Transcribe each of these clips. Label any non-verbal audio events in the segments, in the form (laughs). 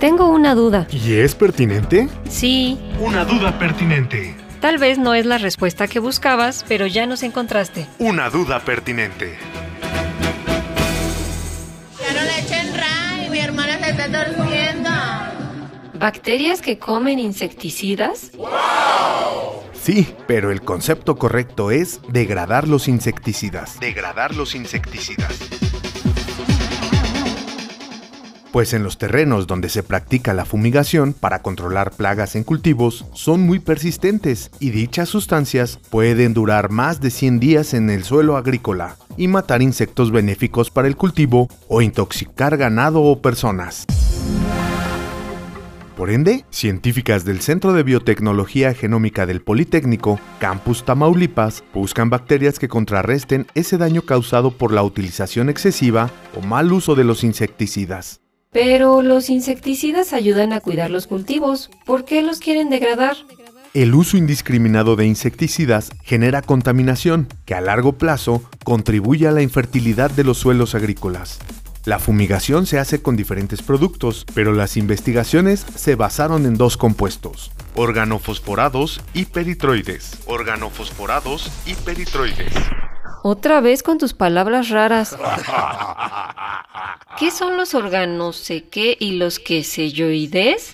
Tengo una duda. ¿Y es pertinente? Sí, Una duda pertinente. tal vez no es la respuesta que buscabas, pero ya nos encontraste. Una duda pertinente. Ya no le echen ray, mi hermana se está torciendo. ¿Bacterias que comen insecticidas? Sí, pero el concepto correcto es degradar los insecticidas. Degradar los insecticidas. Pues en los terrenos donde se practica la fumigación para controlar plagas en cultivos son muy persistentes y dichas sustancias pueden durar más de 100 días en el suelo agrícola y matar insectos benéficos para el cultivo o intoxicar ganado o personas. Por ende, científicas del Centro de Biotecnología Genómica del Politécnico, Campus Tamaulipas, buscan bacterias que contrarresten ese daño causado por la utilización excesiva o mal uso de los insecticidas. Pero los insecticidas ayudan a cuidar los cultivos. ¿Por qué los quieren degradar? El uso indiscriminado de insecticidas genera contaminación que a largo plazo contribuye a la infertilidad de los suelos agrícolas. La fumigación se hace con diferentes productos, pero las investigaciones se basaron en dos compuestos, organofosforados y peritroides. Organofosforados y peritroides. Otra vez con tus palabras raras. (laughs) ¿Qué son los órganos sé y los queselloides?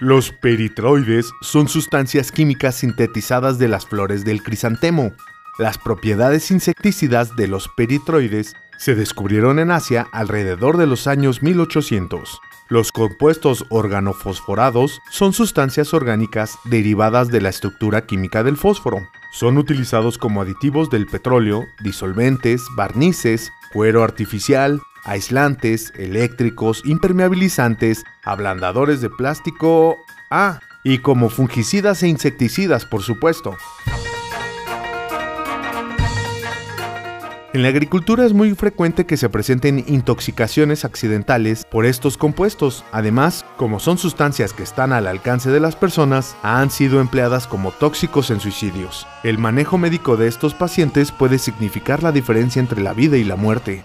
Los peritroides son sustancias químicas sintetizadas de las flores del crisantemo. Las propiedades insecticidas de los peritroides se descubrieron en Asia alrededor de los años 1800. Los compuestos organofosforados son sustancias orgánicas derivadas de la estructura química del fósforo. Son utilizados como aditivos del petróleo, disolventes, barnices, cuero artificial, aislantes, eléctricos, impermeabilizantes, ablandadores de plástico... Ah, y como fungicidas e insecticidas, por supuesto. En la agricultura es muy frecuente que se presenten intoxicaciones accidentales por estos compuestos. Además, como son sustancias que están al alcance de las personas, han sido empleadas como tóxicos en suicidios. El manejo médico de estos pacientes puede significar la diferencia entre la vida y la muerte.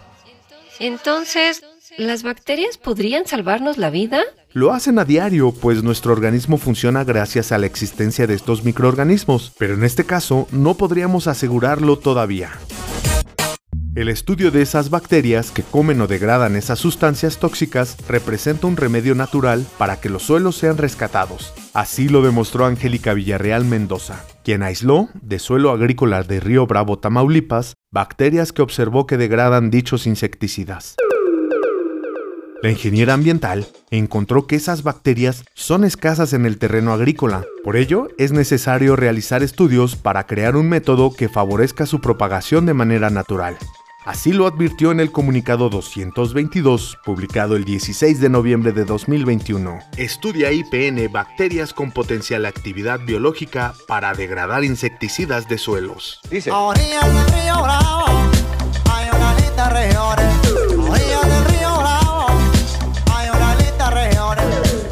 Entonces, ¿las bacterias podrían salvarnos la vida? Lo hacen a diario, pues nuestro organismo funciona gracias a la existencia de estos microorganismos, pero en este caso no podríamos asegurarlo todavía. El estudio de esas bacterias que comen o degradan esas sustancias tóxicas representa un remedio natural para que los suelos sean rescatados. Así lo demostró Angélica Villarreal Mendoza, quien aisló de suelo agrícola de Río Bravo, Tamaulipas, bacterias que observó que degradan dichos insecticidas. La ingeniera ambiental encontró que esas bacterias son escasas en el terreno agrícola. Por ello, es necesario realizar estudios para crear un método que favorezca su propagación de manera natural. Así lo advirtió en el comunicado 222, publicado el 16 de noviembre de 2021. Estudia IPN bacterias con potencial actividad biológica para degradar insecticidas de suelos. Dice. A orillas del río Bravo hay una lista regiones. A orillas del río Bravo hay una lista regiones.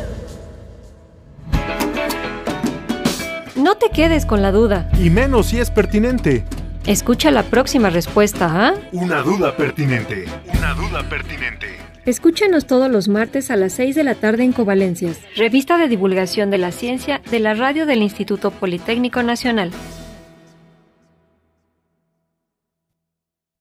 No te quedes con la duda. Y menos si es pertinente. Escucha la próxima respuesta, ¿ah? Una duda pertinente. Una duda pertinente. Escúchanos todos los martes a las 6 de la tarde en Covalencias, revista de divulgación de la ciencia de la radio del Instituto Politécnico Nacional.